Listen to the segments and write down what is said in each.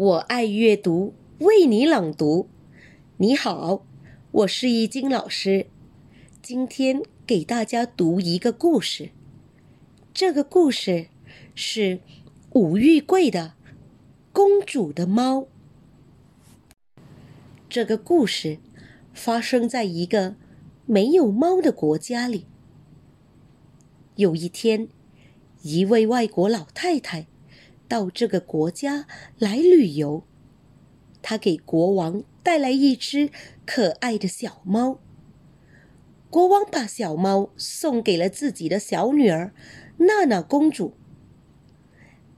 我爱阅读，为你朗读。你好，我是易经老师，今天给大家读一个故事。这个故事是吴玉桂的《公主的猫》。这个故事发生在一个没有猫的国家里。有一天，一位外国老太太到这个国家来旅游，他给国王带来一只可爱的小猫。国王把小猫送给了自己的小女儿娜娜公主。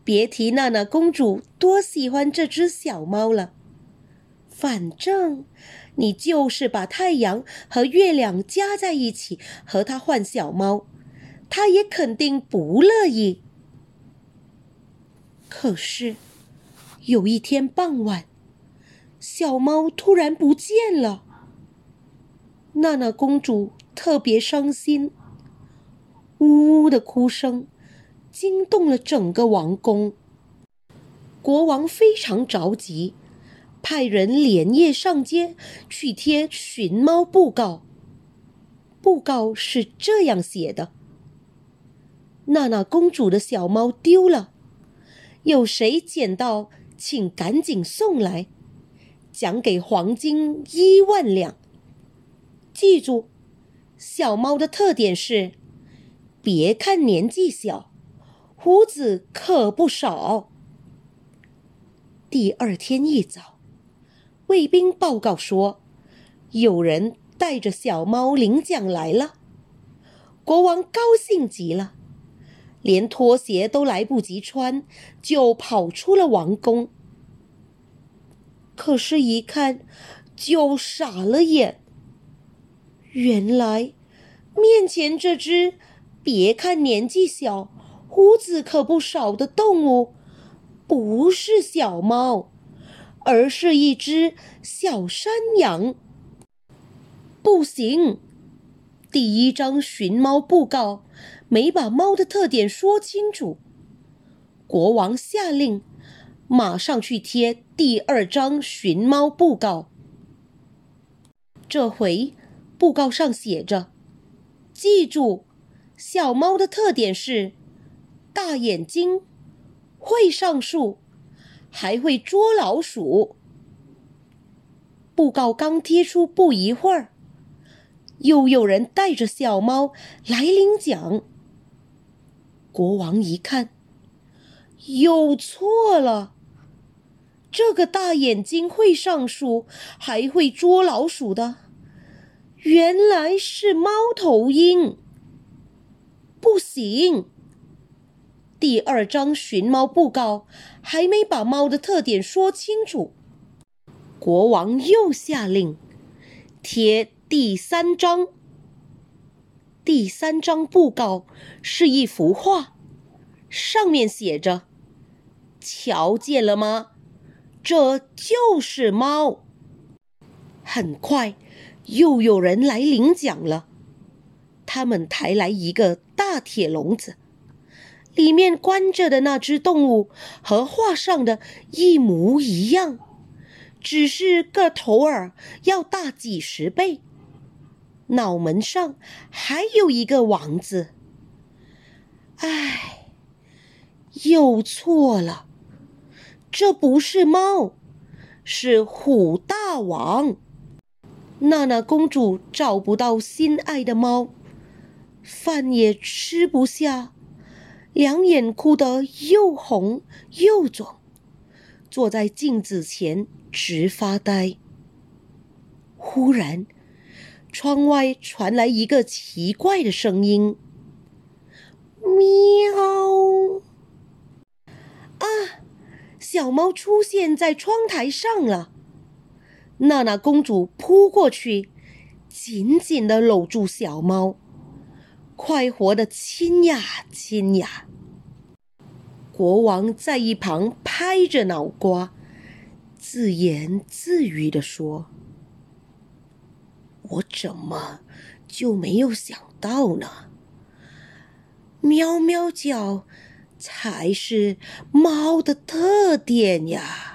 别提娜娜公主多喜欢这只小猫了。反正你就是把太阳和月亮加在一起和它换小猫，它也肯定不乐意。可是有一天傍晚，小猫突然不见了。娜娜公主特别伤心，呜呜的哭声惊动了整个王宫。国王非常着急。派人连夜上街去贴寻猫布告。布告是这样写的：“娜娜公主的小猫丢了，有谁捡到，请赶紧送来，奖给黄金一万两。记住，小猫的特点是，别看年纪小，胡子可不少。”第二天一早。卫兵报告说，有人带着小猫领奖来了。国王高兴极了，连拖鞋都来不及穿，就跑出了王宫。可是，一看就傻了眼。原来，面前这只别看年纪小，胡子可不少的动物，不是小猫。而是一只小山羊。不行，第一张寻猫布告没把猫的特点说清楚。国王下令，马上去贴第二张寻猫布告。这回布告上写着：“记住，小猫的特点是大眼睛，会上树。”还会捉老鼠。布告刚贴出不一会儿，又有人带着小猫来领奖。国王一看，又错了。这个大眼睛会上树，还会捉老鼠的，原来是猫头鹰。不行。第二张寻猫布告还没把猫的特点说清楚，国王又下令贴第三张。第三张布告是一幅画，上面写着：“瞧见了吗？这就是猫。”很快，又有人来领奖了，他们抬来一个大铁笼子。里面关着的那只动物和画上的一模一样，只是个头儿要大几十倍，脑门上还有一个王字。唉，又错了，这不是猫，是虎大王。娜娜公主找不到心爱的猫，饭也吃不下。两眼哭得又红又肿，坐在镜子前直发呆。忽然，窗外传来一个奇怪的声音：“喵！”啊，小猫出现在窗台上了。娜娜公主扑过去，紧紧的搂住小猫。快活的亲呀亲呀！国王在一旁拍着脑瓜，自言自语的说：“我怎么就没有想到呢？喵喵叫才是猫的特点呀。